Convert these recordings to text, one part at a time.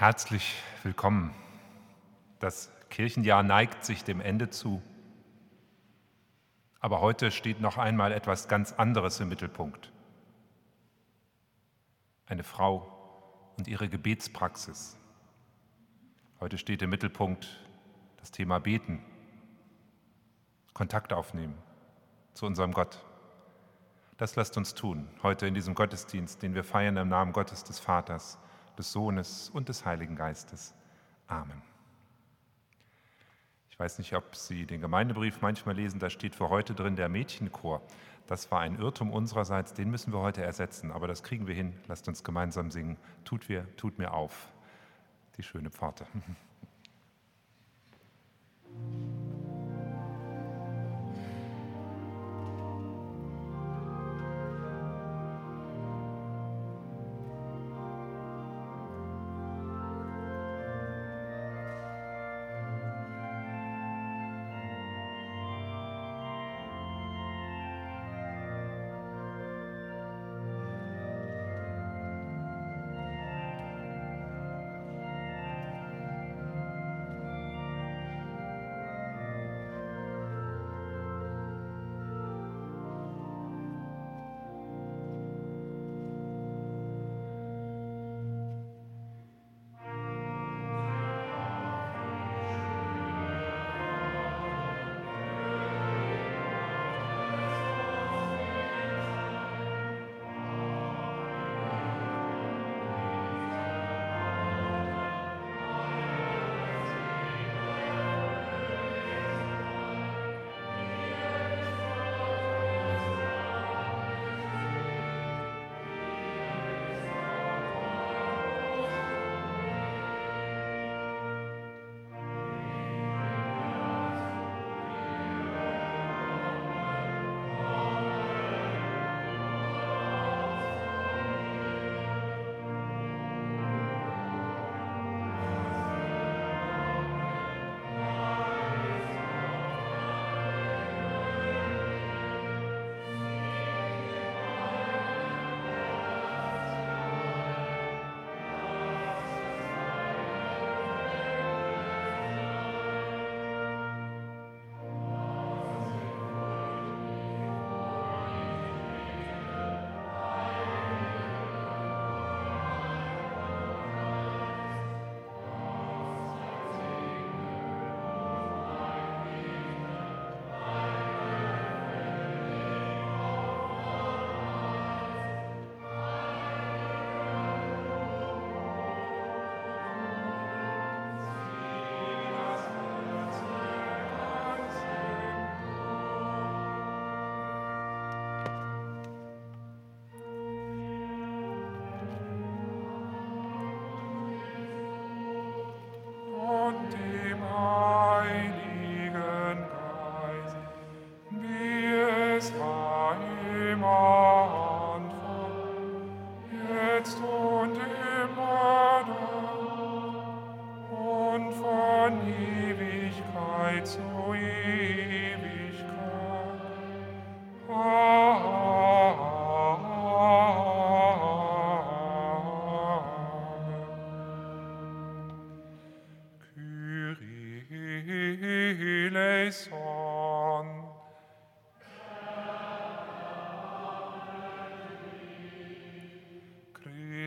Herzlich willkommen. Das Kirchenjahr neigt sich dem Ende zu. Aber heute steht noch einmal etwas ganz anderes im Mittelpunkt. Eine Frau und ihre Gebetspraxis. Heute steht im Mittelpunkt das Thema Beten, Kontakt aufnehmen zu unserem Gott. Das lasst uns tun, heute in diesem Gottesdienst, den wir feiern im Namen Gottes des Vaters, des Sohnes und des Heiligen Geistes. Amen. Ich weiß nicht, ob Sie den Gemeindebrief manchmal lesen, da steht für heute drin der Mädchenchor. Das war ein Irrtum unsererseits, den müssen wir heute ersetzen, aber das kriegen wir hin. Lasst uns gemeinsam singen. Tut, wir, tut mir auf. Die schöne Pforte.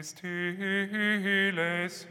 Christi les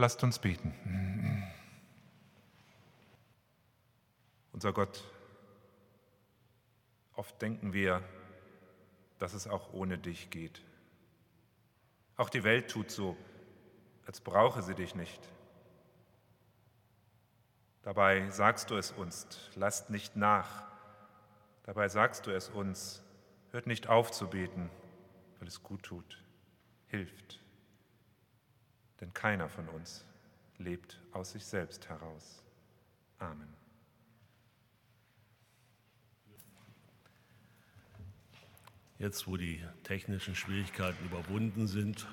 Lasst uns beten. Unser Gott, oft denken wir, dass es auch ohne dich geht. Auch die Welt tut so, als brauche sie dich nicht. Dabei sagst du es uns, lasst nicht nach. Dabei sagst du es uns, hört nicht auf zu beten, weil es gut tut, hilft. Denn keiner von uns lebt aus sich selbst heraus. Amen. Jetzt, wo die technischen Schwierigkeiten überwunden sind,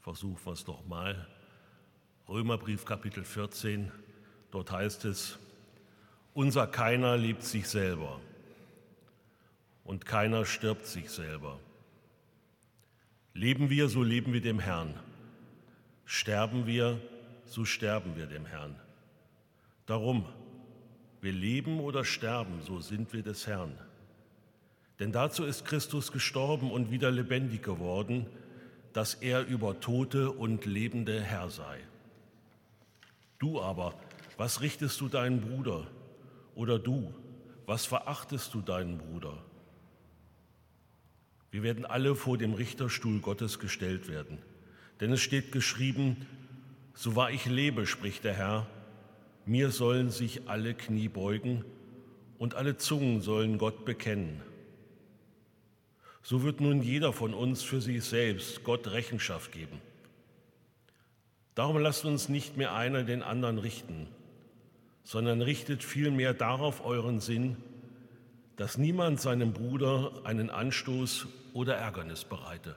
versuchen wir es nochmal. Römerbrief Kapitel 14, dort heißt es, unser keiner liebt sich selber und keiner stirbt sich selber. Leben wir, so leben wir dem Herrn. Sterben wir, so sterben wir dem Herrn. Darum, wir leben oder sterben, so sind wir des Herrn. Denn dazu ist Christus gestorben und wieder lebendig geworden, dass er über Tote und Lebende Herr sei. Du aber, was richtest du deinen Bruder? Oder du, was verachtest du deinen Bruder? Wir werden alle vor dem Richterstuhl Gottes gestellt werden. Denn es steht geschrieben, so wahr ich lebe, spricht der Herr, mir sollen sich alle Knie beugen und alle Zungen sollen Gott bekennen. So wird nun jeder von uns für sich selbst Gott Rechenschaft geben. Darum lasst uns nicht mehr einer den anderen richten, sondern richtet vielmehr darauf euren Sinn, dass niemand seinem Bruder einen Anstoß oder Ärgernis bereite.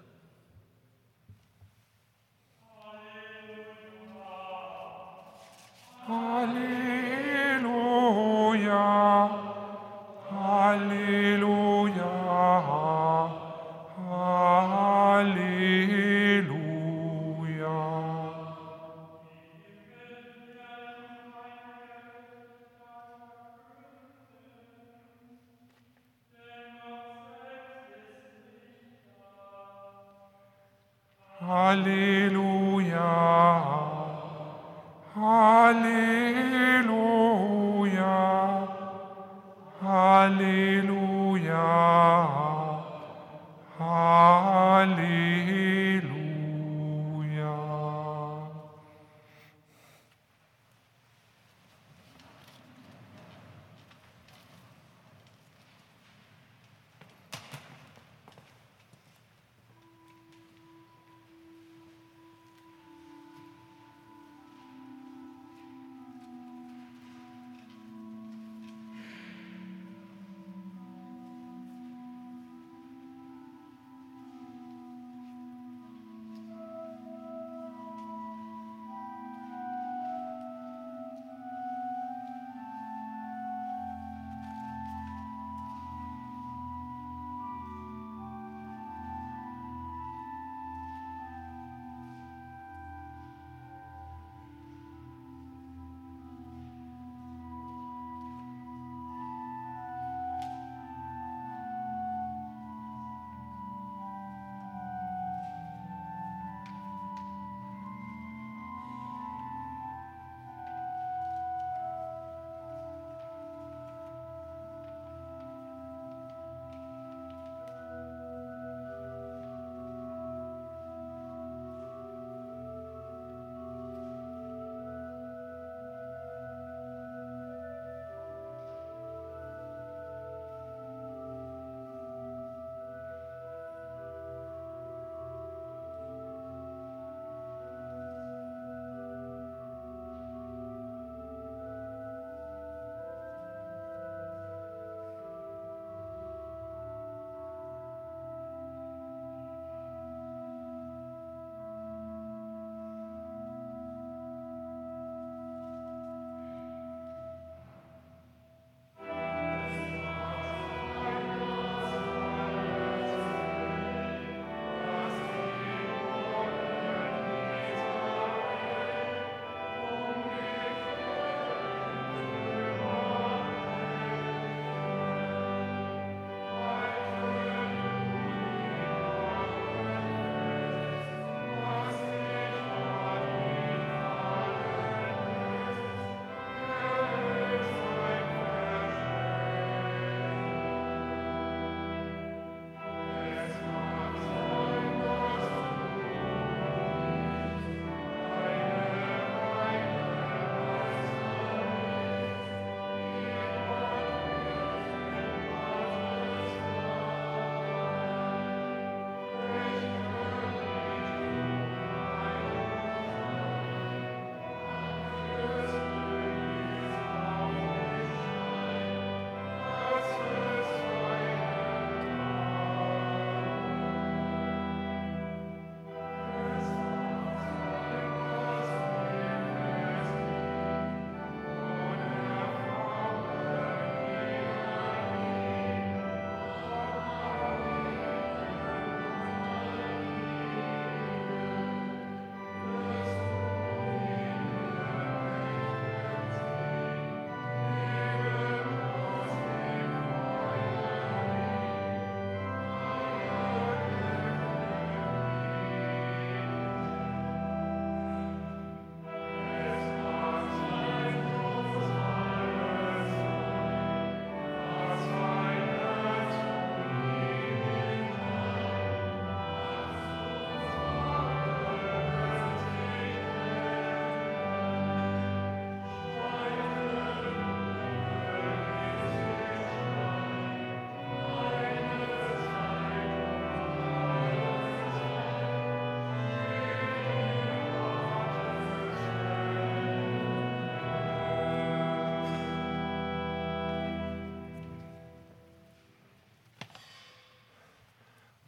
Hallelujah. Hallelujah. Hallelujah.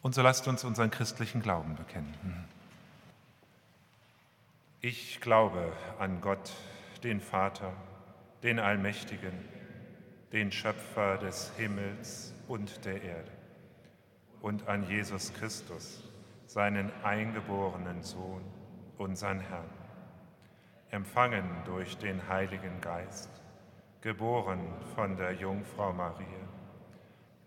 Und so lasst uns unseren christlichen Glauben bekennen. Ich glaube an Gott, den Vater, den Allmächtigen, den Schöpfer des Himmels und der Erde und an Jesus Christus, seinen eingeborenen Sohn, unseren Herrn, empfangen durch den Heiligen Geist, geboren von der Jungfrau Maria,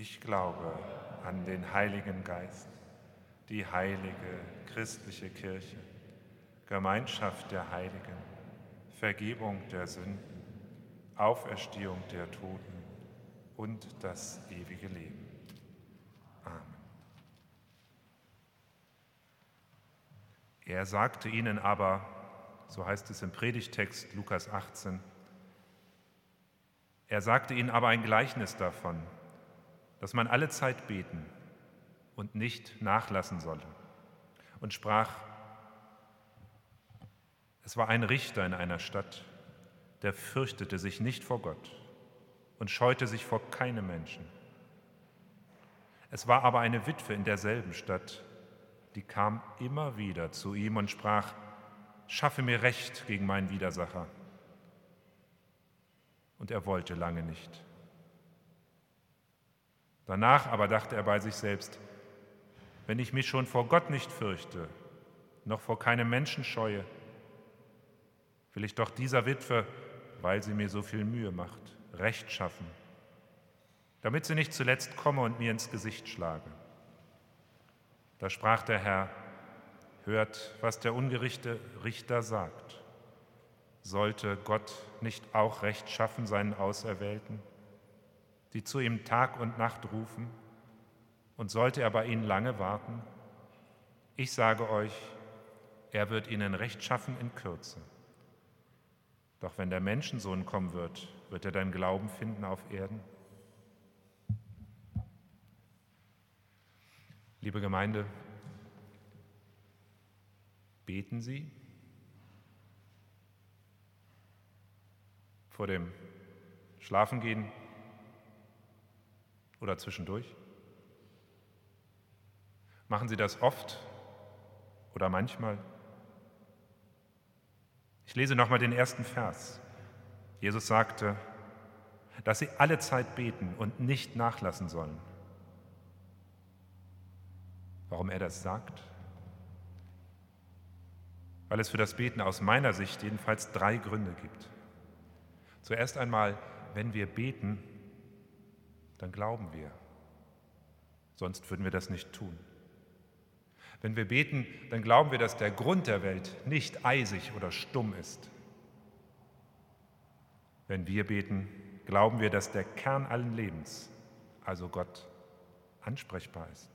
Ich glaube an den Heiligen Geist, die heilige christliche Kirche, Gemeinschaft der Heiligen, Vergebung der Sünden, Auferstehung der Toten und das ewige Leben. Amen. Er sagte ihnen aber, so heißt es im Predigtext Lukas 18, er sagte ihnen aber ein Gleichnis davon, dass man alle Zeit beten und nicht nachlassen solle und sprach, es war ein Richter in einer Stadt, der fürchtete sich nicht vor Gott und scheute sich vor keinem Menschen. Es war aber eine Witwe in derselben Stadt, die kam immer wieder zu ihm und sprach, schaffe mir Recht gegen meinen Widersacher. Und er wollte lange nicht. Danach aber dachte er bei sich selbst, wenn ich mich schon vor Gott nicht fürchte, noch vor keinem Menschen scheue, will ich doch dieser Witwe, weil sie mir so viel Mühe macht, Recht schaffen, damit sie nicht zuletzt komme und mir ins Gesicht schlage. Da sprach der Herr, hört, was der ungerichte Richter sagt. Sollte Gott nicht auch Recht schaffen seinen Auserwählten, die zu ihm Tag und Nacht rufen, und sollte er bei ihnen lange warten? Ich sage euch, er wird ihnen Recht schaffen in Kürze. Doch wenn der Menschensohn kommen wird, wird er deinen Glauben finden auf Erden? Liebe Gemeinde, beten Sie vor dem Schlafengehen oder zwischendurch? Machen Sie das oft oder manchmal? Ich lese nochmal den ersten Vers. Jesus sagte, dass sie alle Zeit beten und nicht nachlassen sollen. Warum er das sagt? Weil es für das Beten aus meiner Sicht jedenfalls drei Gründe gibt. Zuerst einmal, wenn wir beten, dann glauben wir. Sonst würden wir das nicht tun. Wenn wir beten, dann glauben wir, dass der Grund der Welt nicht eisig oder stumm ist. Wenn wir beten, glauben wir, dass der Kern allen Lebens, also Gott, ansprechbar ist.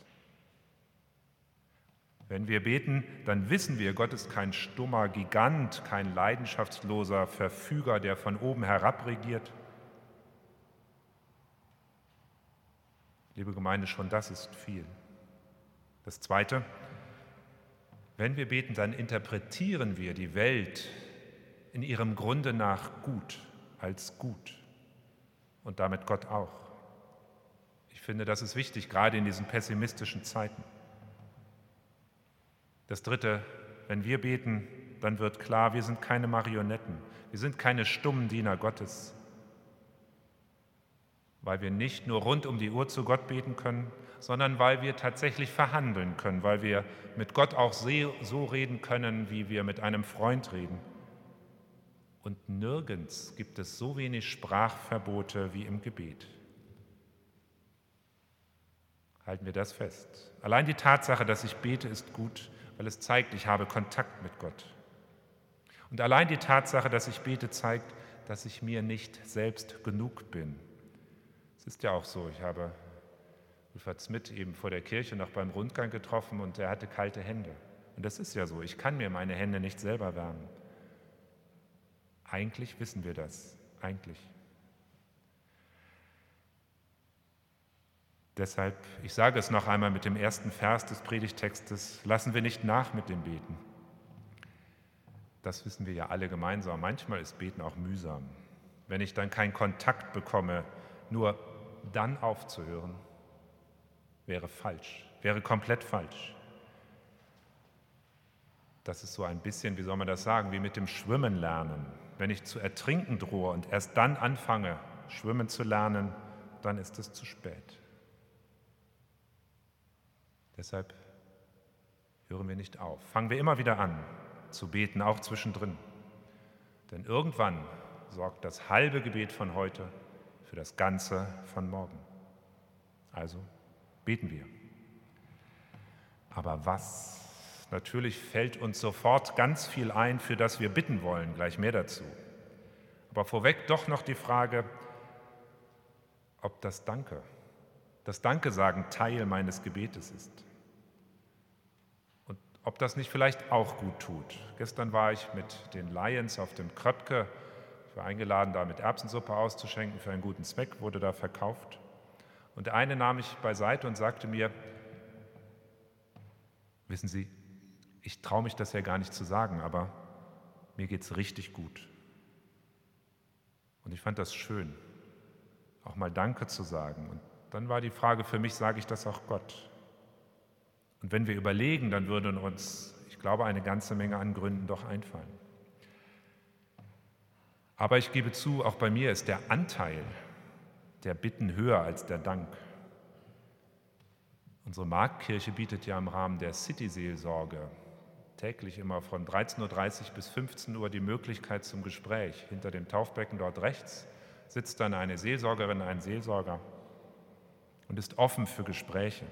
Wenn wir beten, dann wissen wir, Gott ist kein stummer Gigant, kein leidenschaftsloser Verfüger, der von oben herab regiert. Liebe Gemeinde, schon das ist viel. Das Zweite, wenn wir beten, dann interpretieren wir die Welt in ihrem Grunde nach gut, als gut und damit Gott auch. Ich finde, das ist wichtig, gerade in diesen pessimistischen Zeiten. Das Dritte, wenn wir beten, dann wird klar, wir sind keine Marionetten, wir sind keine stummen Diener Gottes, weil wir nicht nur rund um die Uhr zu Gott beten können, sondern weil wir tatsächlich verhandeln können, weil wir mit Gott auch so reden können, wie wir mit einem Freund reden. Und nirgends gibt es so wenig Sprachverbote wie im Gebet. Halten wir das fest. Allein die Tatsache, dass ich bete, ist gut, weil es zeigt, ich habe Kontakt mit Gott. Und allein die Tatsache, dass ich bete, zeigt, dass ich mir nicht selbst genug bin. Es ist ja auch so, ich habe Ulfert Smith eben vor der Kirche noch beim Rundgang getroffen und er hatte kalte Hände. Und das ist ja so, ich kann mir meine Hände nicht selber wärmen. Eigentlich wissen wir das, eigentlich. Deshalb, ich sage es noch einmal mit dem ersten Vers des Predigtextes, lassen wir nicht nach mit dem Beten. Das wissen wir ja alle gemeinsam. Manchmal ist Beten auch mühsam. Wenn ich dann keinen Kontakt bekomme, nur dann aufzuhören, wäre falsch, wäre komplett falsch. Das ist so ein bisschen, wie soll man das sagen, wie mit dem Schwimmen lernen. Wenn ich zu ertrinken drohe und erst dann anfange, schwimmen zu lernen, dann ist es zu spät. Deshalb hören wir nicht auf. Fangen wir immer wieder an zu beten, auch zwischendrin. Denn irgendwann sorgt das halbe Gebet von heute für das Ganze von morgen. Also beten wir. Aber was? Natürlich fällt uns sofort ganz viel ein, für das wir bitten wollen, gleich mehr dazu. Aber vorweg doch noch die Frage, ob das Danke, das Danke sagen Teil meines Gebetes ist. Und ob das nicht vielleicht auch gut tut. Gestern war ich mit den Lions auf dem Kröpke. War eingeladen, da mit Erbsensuppe auszuschenken für einen guten Zweck, wurde da verkauft. Und der eine nahm mich beiseite und sagte mir, wissen Sie, ich traue mich das ja gar nicht zu sagen, aber mir geht es richtig gut. Und ich fand das schön, auch mal Danke zu sagen. Und dann war die Frage für mich, sage ich das auch Gott? Und wenn wir überlegen, dann würden uns, ich glaube, eine ganze Menge an Gründen doch einfallen. Aber ich gebe zu, auch bei mir ist der Anteil der Bitten höher als der Dank. Unsere Marktkirche bietet ja im Rahmen der City-Seelsorge täglich immer von 13.30 Uhr bis 15 Uhr die Möglichkeit zum Gespräch. Hinter dem Taufbecken dort rechts sitzt dann eine Seelsorgerin, ein Seelsorger und ist offen für Gespräche.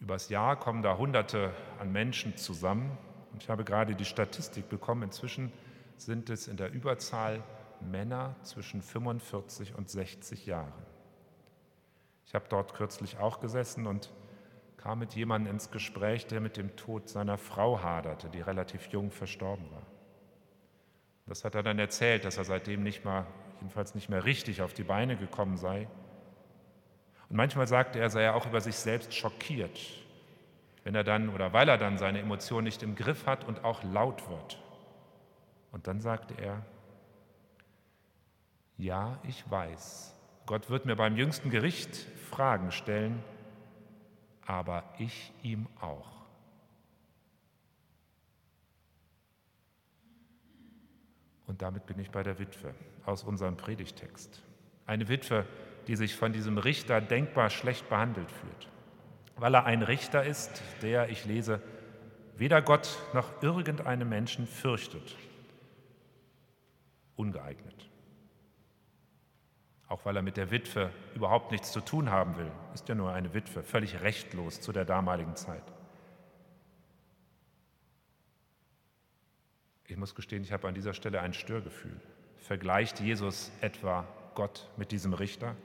Übers Jahr kommen da Hunderte an Menschen zusammen und ich habe gerade die Statistik bekommen. Inzwischen sind es in der Überzahl Männer zwischen 45 und 60 Jahren. Ich habe dort kürzlich auch gesessen und kam mit jemandem ins Gespräch, der mit dem Tod seiner Frau haderte, die relativ jung verstorben war. Das hat er dann erzählt, dass er seitdem nicht mal, jedenfalls nicht mehr richtig auf die Beine gekommen sei. Und manchmal sagte er, er sei auch über sich selbst schockiert, wenn er dann oder weil er dann seine Emotionen nicht im Griff hat und auch laut wird. Und dann sagte er, ja, ich weiß, Gott wird mir beim jüngsten Gericht Fragen stellen, aber ich ihm auch. Und damit bin ich bei der Witwe aus unserem Predigtext. Eine Witwe, die sich von diesem Richter denkbar schlecht behandelt fühlt, weil er ein Richter ist, der, ich lese, weder Gott noch irgendeinen Menschen fürchtet. Ungeeignet auch weil er mit der Witwe überhaupt nichts zu tun haben will. Ist ja nur eine Witwe, völlig rechtlos zu der damaligen Zeit. Ich muss gestehen, ich habe an dieser Stelle ein Störgefühl. Vergleicht Jesus etwa Gott mit diesem Richter?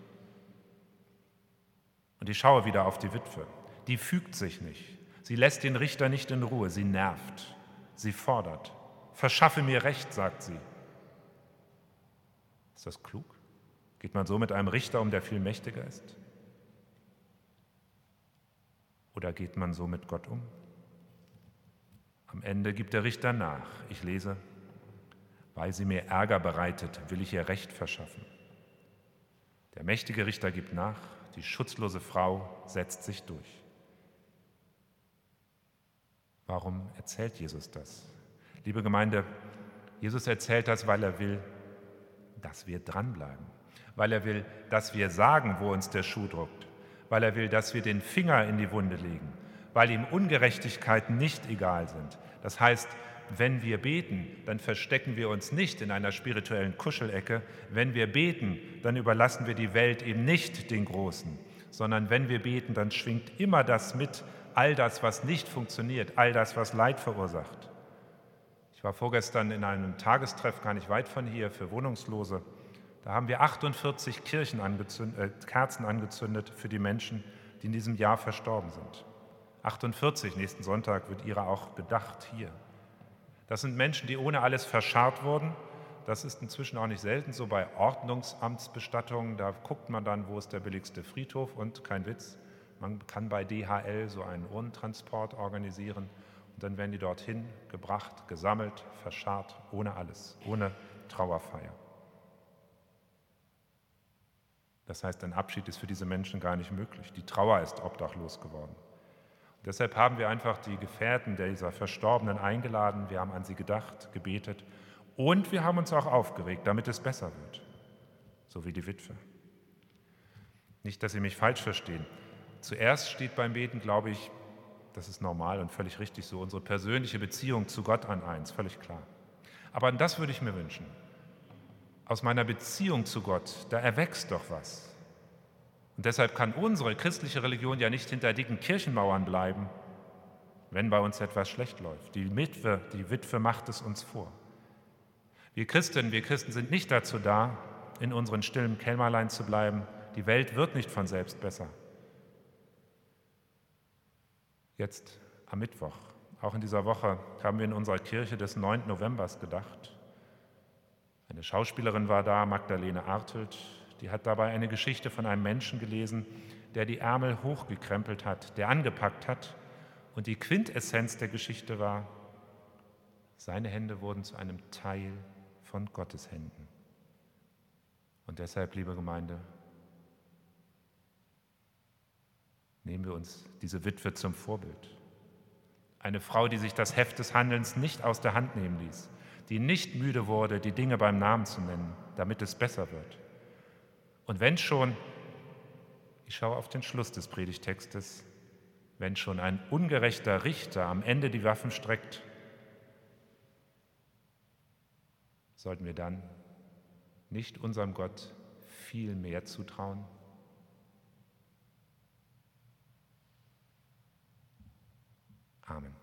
Und ich schaue wieder auf die Witwe. Die fügt sich nicht. Sie lässt den Richter nicht in Ruhe. Sie nervt. Sie fordert. Verschaffe mir Recht, sagt sie. Ist das klug? Geht man so mit einem Richter um, der viel mächtiger ist? Oder geht man so mit Gott um? Am Ende gibt der Richter nach. Ich lese, weil sie mir Ärger bereitet, will ich ihr Recht verschaffen. Der mächtige Richter gibt nach, die schutzlose Frau setzt sich durch. Warum erzählt Jesus das? Liebe Gemeinde, Jesus erzählt das, weil er will, dass wir dranbleiben weil er will, dass wir sagen, wo uns der Schuh druckt, weil er will, dass wir den Finger in die Wunde legen, weil ihm Ungerechtigkeiten nicht egal sind. Das heißt, wenn wir beten, dann verstecken wir uns nicht in einer spirituellen Kuschelecke. Wenn wir beten, dann überlassen wir die Welt eben nicht den Großen, sondern wenn wir beten, dann schwingt immer das mit, all das, was nicht funktioniert, all das, was Leid verursacht. Ich war vorgestern in einem Tagestreff, gar nicht weit von hier, für Wohnungslose Da haben wir 48 Kirchen angezündet, äh, Kerzen angezündet für die Menschen, die in diesem Jahr verstorben sind. 48, nächsten Sonntag wird ihrer auch gedacht hier. Das sind Menschen, die ohne alles verscharrt wurden. Das ist inzwischen auch nicht selten so bei Ordnungsamtsbestattungen. Da guckt man dann, wo ist der billigste Friedhof und kein Witz. Man kann bei DHL so einen Urnentransport organisieren dann werden die dorthin gebracht, gesammelt, verscharrt, ohne alles, ohne Trauerfeier. Das heißt, ein Abschied ist für diese Menschen gar nicht möglich. Die Trauer ist obdachlos geworden. Und deshalb haben wir einfach die Gefährten dieser Verstorbenen eingeladen, wir haben an sie gedacht, gebetet und wir haben uns auch aufgeregt, damit es besser wird, so wie die Witwe. Nicht, dass Sie mich falsch verstehen. Zuerst steht beim Beten, glaube ich, das ist normal und völlig richtig so, unsere persönliche Beziehung zu Gott an eins, völlig klar. Aber das würde ich mir wünschen, aus meiner Beziehung zu Gott, da erwächst doch was. Und deshalb kann unsere christliche Religion ja nicht hinter dicken Kirchenmauern bleiben, wenn bei uns etwas schlecht läuft. Die Witwe, die Witwe macht es uns vor. Wir Christen, wir Christen sind nicht dazu da, in unseren stillen Kämmerlein zu bleiben. Die Welt wird nicht von selbst besser. Jetzt am Mittwoch, auch in dieser Woche, haben wir in unserer Kirche des 9. Novembers gedacht. Eine Schauspielerin war da, Magdalene Artelt, die hat dabei eine Geschichte von einem Menschen gelesen, der die Ärmel hochgekrempelt hat, der angepackt hat. Und die Quintessenz der Geschichte war, seine Hände wurden zu einem Teil von Gottes Händen. Und deshalb, liebe Gemeinde, nehmen wir uns diese Witwe zum Vorbild. Eine Frau, die sich das Heft des Handelns nicht aus der Hand nehmen ließ, die nicht müde wurde, die Dinge beim Namen zu nennen, damit es besser wird. Und wenn schon, ich schaue auf den Schluss des Predigtextes, wenn schon ein ungerechter Richter am Ende die Waffen streckt, sollten wir dann nicht unserem Gott viel mehr zutrauen? Amen.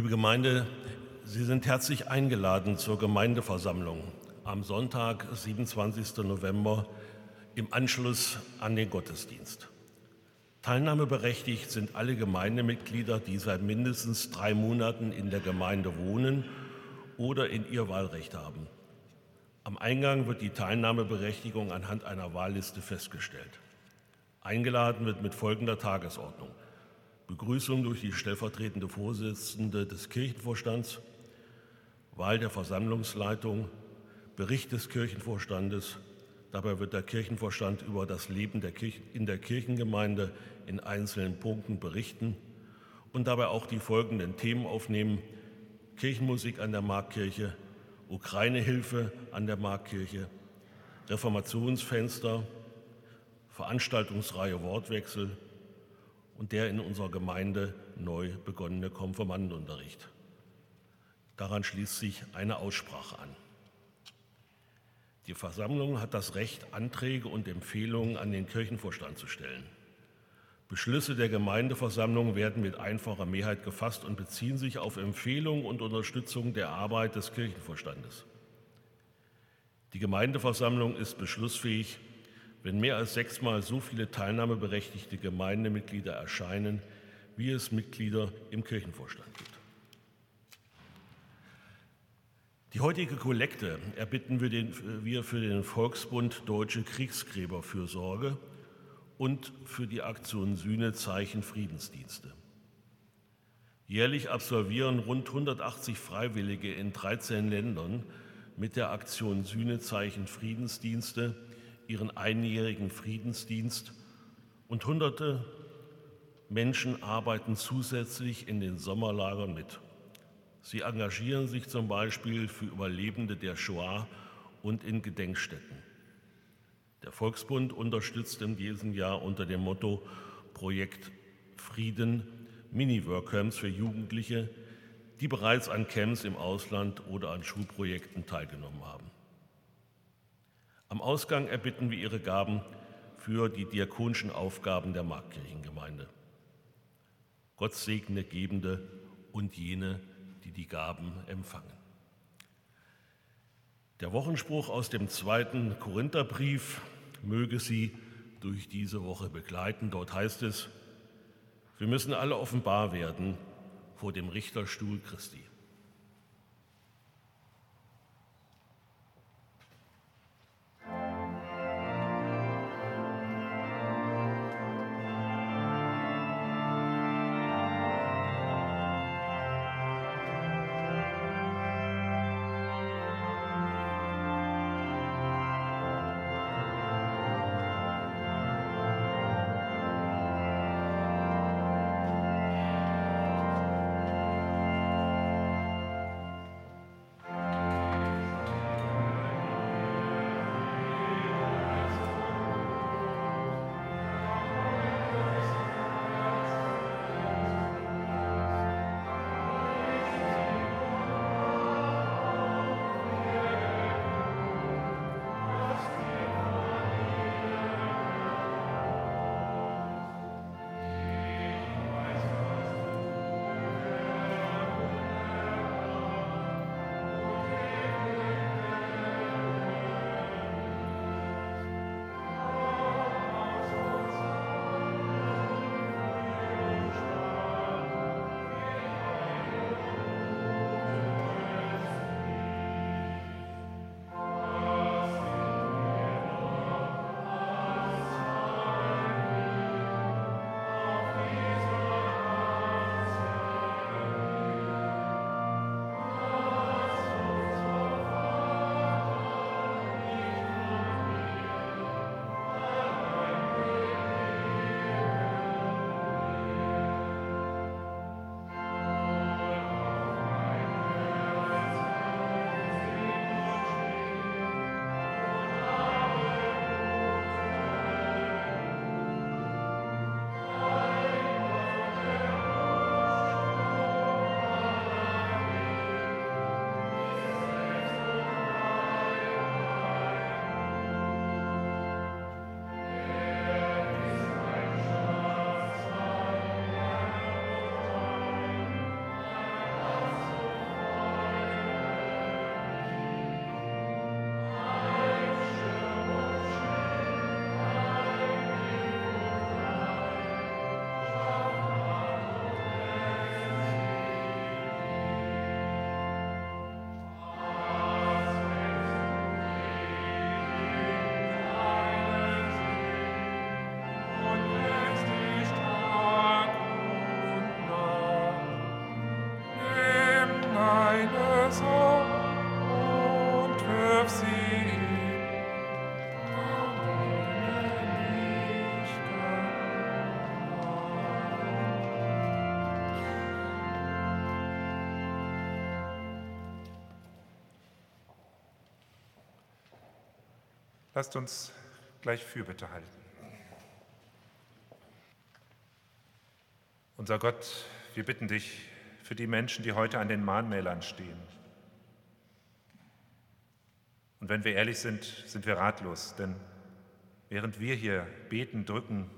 Liebe Gemeinde, Sie sind herzlich eingeladen zur Gemeindeversammlung am Sonntag, 27. November, im Anschluss an den Gottesdienst. Teilnahmeberechtigt sind alle Gemeindemitglieder, die seit mindestens drei Monaten in der Gemeinde wohnen oder in ihr Wahlrecht haben. Am Eingang wird die Teilnahmeberechtigung anhand einer Wahlliste festgestellt. Eingeladen wird mit folgender Tagesordnung. Begrüßung durch die stellvertretende Vorsitzende des Kirchenvorstands, Wahl der Versammlungsleitung, Bericht des Kirchenvorstandes. Dabei wird der Kirchenvorstand über das Leben der Kirche, in der Kirchengemeinde in einzelnen Punkten berichten und dabei auch die folgenden Themen aufnehmen. Kirchenmusik an der Marktkirche, Ukraine-Hilfe an der Marktkirche, Reformationsfenster, Veranstaltungsreihe Wortwechsel, und der in unserer Gemeinde neu begonnene Konfirmandenunterricht. Daran schließt sich eine Aussprache an. Die Versammlung hat das Recht, Anträge und Empfehlungen an den Kirchenvorstand zu stellen. Beschlüsse der Gemeindeversammlung werden mit einfacher Mehrheit gefasst und beziehen sich auf Empfehlungen und Unterstützung der Arbeit des Kirchenvorstandes. Die Gemeindeversammlung ist beschlussfähig, wenn mehr als sechsmal so viele teilnahmeberechtigte Gemeindemitglieder erscheinen, wie es Mitglieder im Kirchenvorstand gibt. Die heutige Kollekte erbitten wir, den, wir für den Volksbund Deutsche Kriegsgräberfürsorge und für die Aktion Sühnezeichen Friedensdienste. Jährlich absolvieren rund 180 Freiwillige in 13 Ländern mit der Aktion Sühnezeichen Friedensdienste ihren einjährigen Friedensdienst und hunderte Menschen arbeiten zusätzlich in den Sommerlagern mit. Sie engagieren sich zum Beispiel für Überlebende der Shoah und in Gedenkstätten. Der Volksbund unterstützt in diesem Jahr unter dem Motto Projekt Frieden Mini-Workcamps für Jugendliche, die bereits an Camps im Ausland oder an Schulprojekten teilgenommen haben. Am Ausgang erbitten wir Ihre Gaben für die diakonischen Aufgaben der Marktkirchengemeinde. Gott segne Gebende und jene, die die Gaben empfangen. Der Wochenspruch aus dem zweiten Korintherbrief möge Sie durch diese Woche begleiten. Dort heißt es, wir müssen alle offenbar werden vor dem Richterstuhl Christi. Lasst uns gleich Fürbitte halten. Unser Gott, wir bitten dich für die Menschen, die heute an den Mahnmälern stehen. Und wenn wir ehrlich sind, sind wir ratlos, denn während wir hier beten, drücken,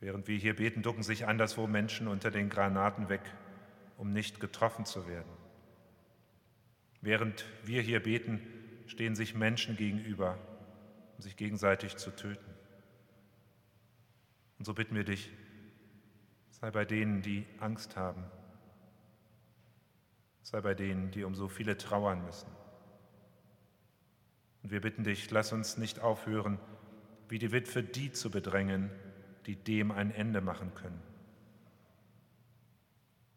während wir hier beten, ducken sich anderswo Menschen unter den Granaten weg, um nicht getroffen zu werden. Während wir hier beten, stehen sich Menschen gegenüber, um sich gegenseitig zu töten. Und so bitten wir dich, sei bei denen, die Angst haben, sei bei denen, die um so viele trauern müssen. Und wir bitten dich, lass uns nicht aufhören, wie die Witwe die zu bedrängen, die dem ein Ende machen können.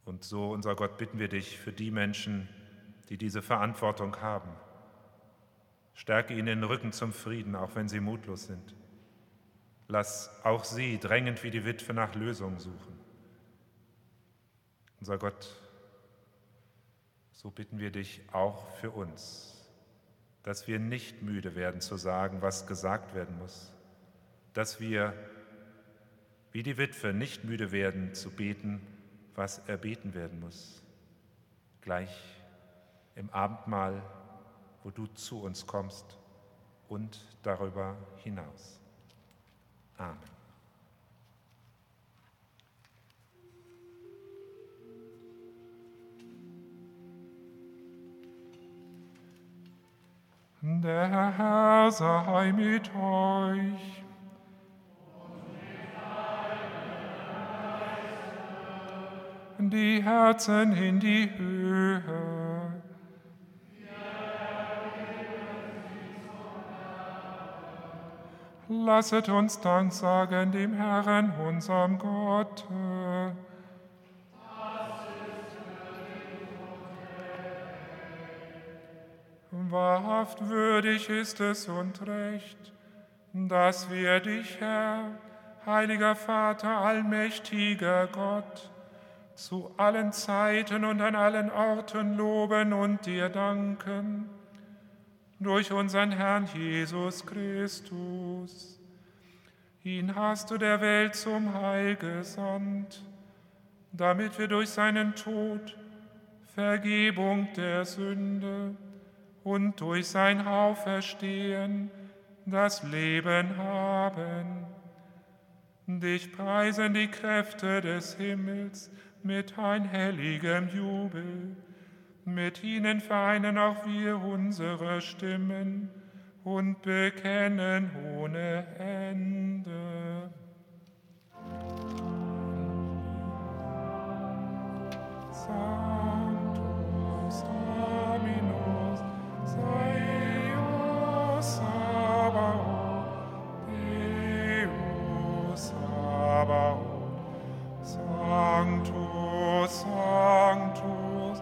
Und so, unser Gott, bitten wir dich für die Menschen, die diese Verantwortung haben. Stärke ihnen den Rücken zum Frieden, auch wenn sie mutlos sind. Lass auch sie drängend wie die Witwe nach Lösungen suchen. Unser Gott, so bitten wir dich auch für uns, dass wir nicht müde werden zu sagen, was gesagt werden muss, dass wir wie die Witwe nicht müde werden zu beten, was erbeten werden muss. Gleich im Abendmahl, wo du zu uns kommst und darüber hinaus. Amen. Der Herr sei mit euch. Die Herzen in die Höhe. Lasset uns Dank sagen dem Herrn, unserem Gott. Wahrhaft würdig ist es und recht, dass wir dich, Herr, heiliger Vater, allmächtiger Gott, zu allen Zeiten und an allen Orten loben und dir danken, durch unseren Herrn Jesus Christus. Ihn hast du der Welt zum Heil gesandt, damit wir durch seinen Tod Vergebung der Sünde und durch sein Auferstehen das Leben haben. Dich preisen die Kräfte des Himmels mit einhelligem Jubel. Mit ihnen vereinen auch wir unsere Stimmen und bekennen ohne Ende. Sanctus Dominus, Deus Sabaoth, Deus Sabaoth, Sanctus, Sanctus,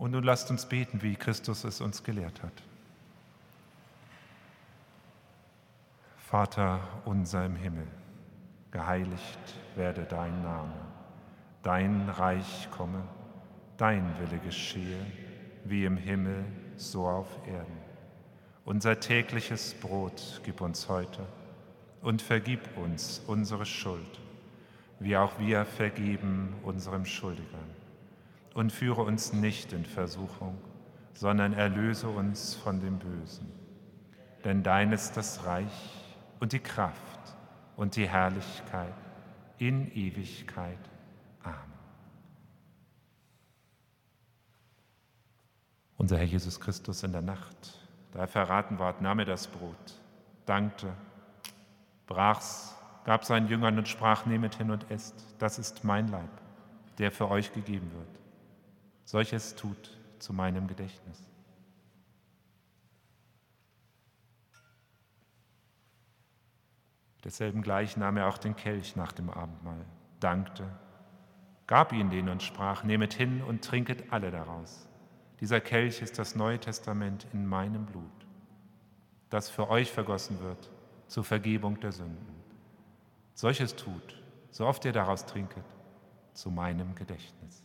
Und nun lasst uns beten, wie Christus es uns gelehrt hat. Vater unser im Himmel, geheiligt werde dein Name, dein Reich komme, dein Wille geschehe, wie im Himmel, so auf Erden. Unser tägliches Brot gib uns heute und vergib uns unsere Schuld, wie auch wir vergeben unserem Schuldigern. Und führe uns nicht in Versuchung, sondern erlöse uns von dem Bösen. Denn dein ist das Reich und die Kraft und die Herrlichkeit in Ewigkeit. Amen. Unser Herr Jesus Christus in der Nacht, da er verraten ward, nahm er das Brot, dankte, brach's, gab seinen Jüngern und sprach, nehmet hin und esst, das ist mein Leib, der für euch gegeben wird. Solches tut zu meinem Gedächtnis. Desselben gleich nahm er auch den Kelch nach dem Abendmahl, dankte, gab ihn denen und sprach, nehmet hin und trinket alle daraus. Dieser Kelch ist das Neue Testament in meinem Blut, das für euch vergossen wird zur Vergebung der Sünden. Solches tut, so oft ihr daraus trinket, zu meinem Gedächtnis.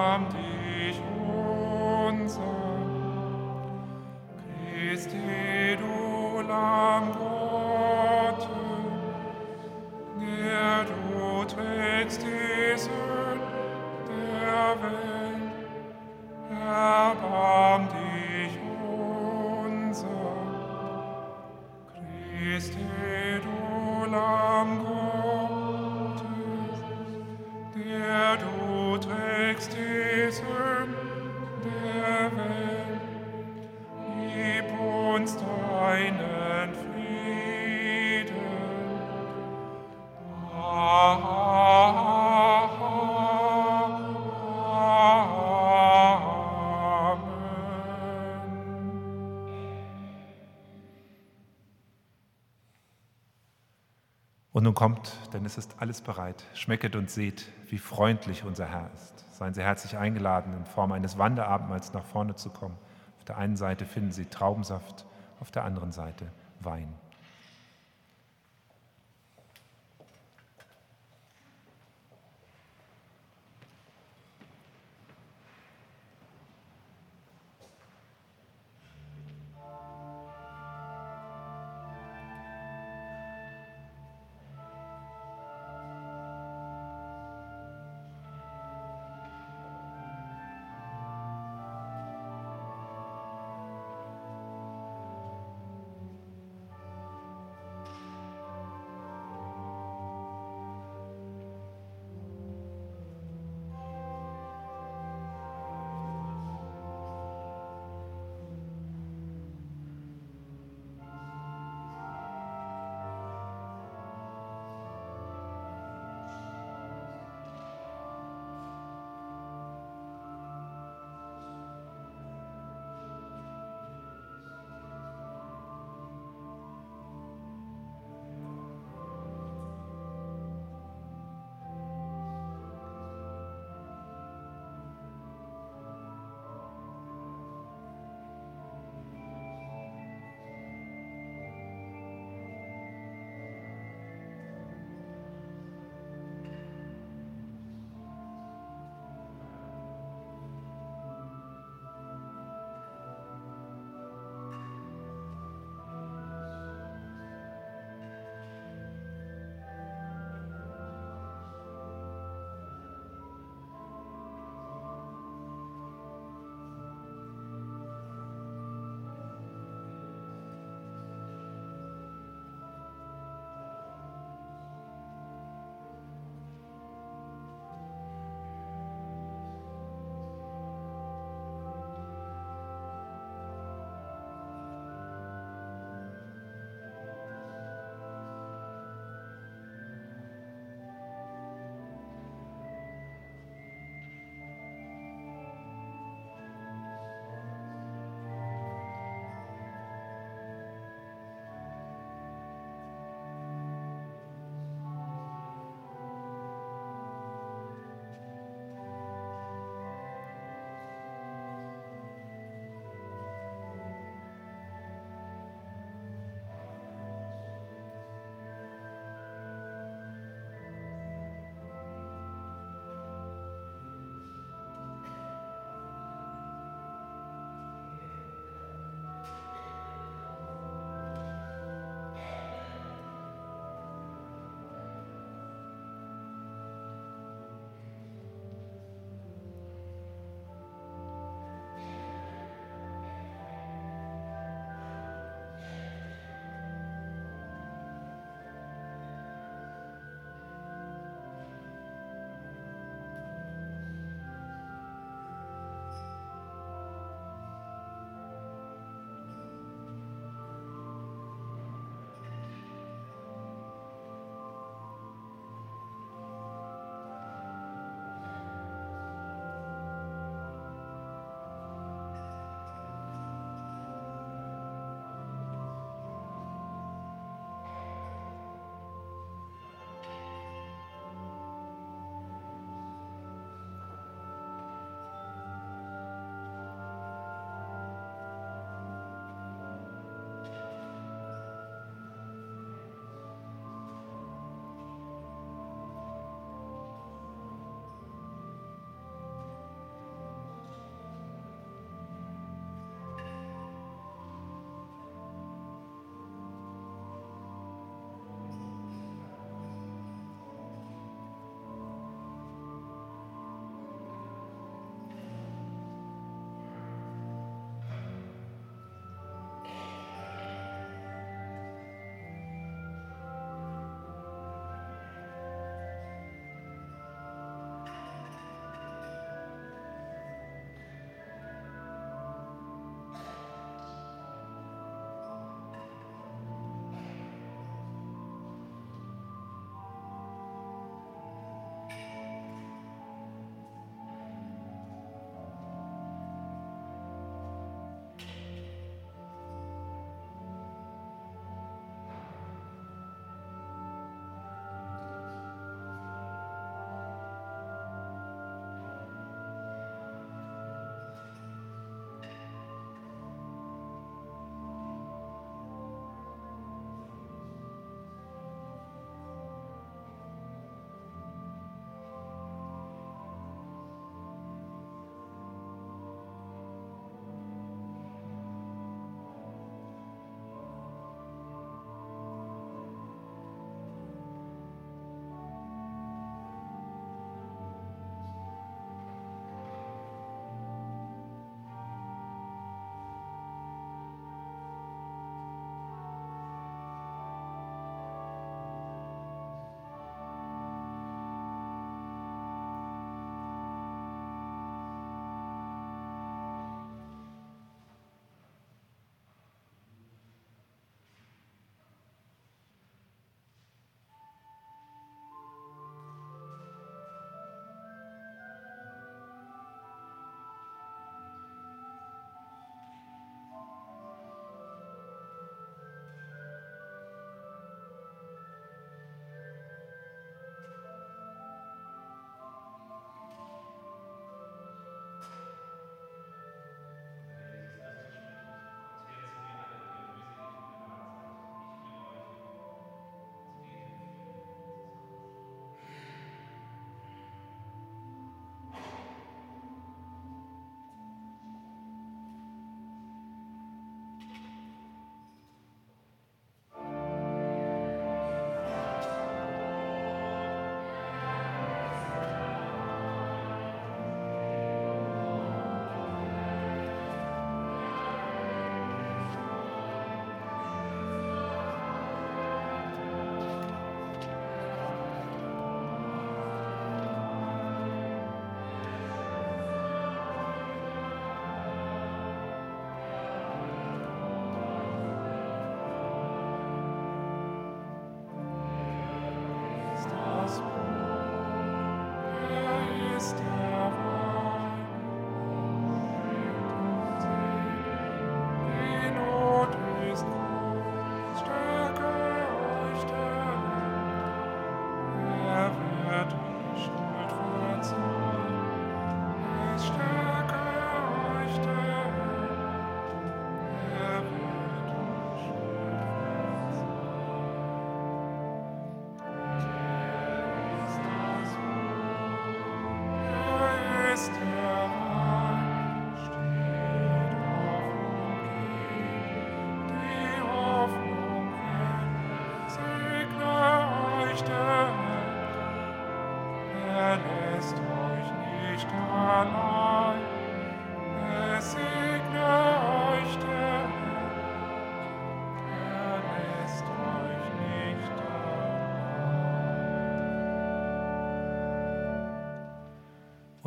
nun kommt, denn es ist alles bereit. Schmecket und seht, wie freundlich unser Herr ist. Seien Sie herzlich eingeladen, in Form eines Wanderabendmahls nach vorne zu kommen. Auf der einen Seite finden Sie Traubensaft, auf der anderen Seite Wein.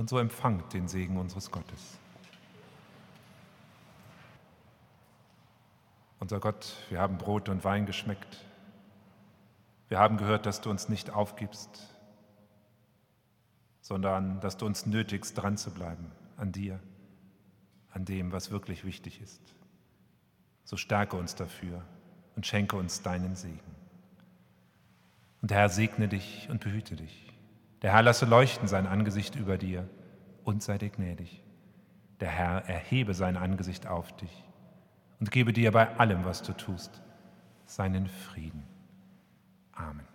Und so empfangt den Segen unseres Gottes. Unser Gott, wir haben Brot und Wein geschmeckt. Wir haben gehört, dass du uns nicht aufgibst, sondern dass du uns nötigst, dran zu bleiben an dir, an dem, was wirklich wichtig ist. So stärke uns dafür und schenke uns deinen Segen. Und der Herr segne dich und behüte dich. Der Herr lasse leuchten sein Angesicht über dir und sei dir gnädig. Der Herr erhebe sein Angesicht auf dich und gebe dir bei allem, was du tust, seinen Frieden. Amen.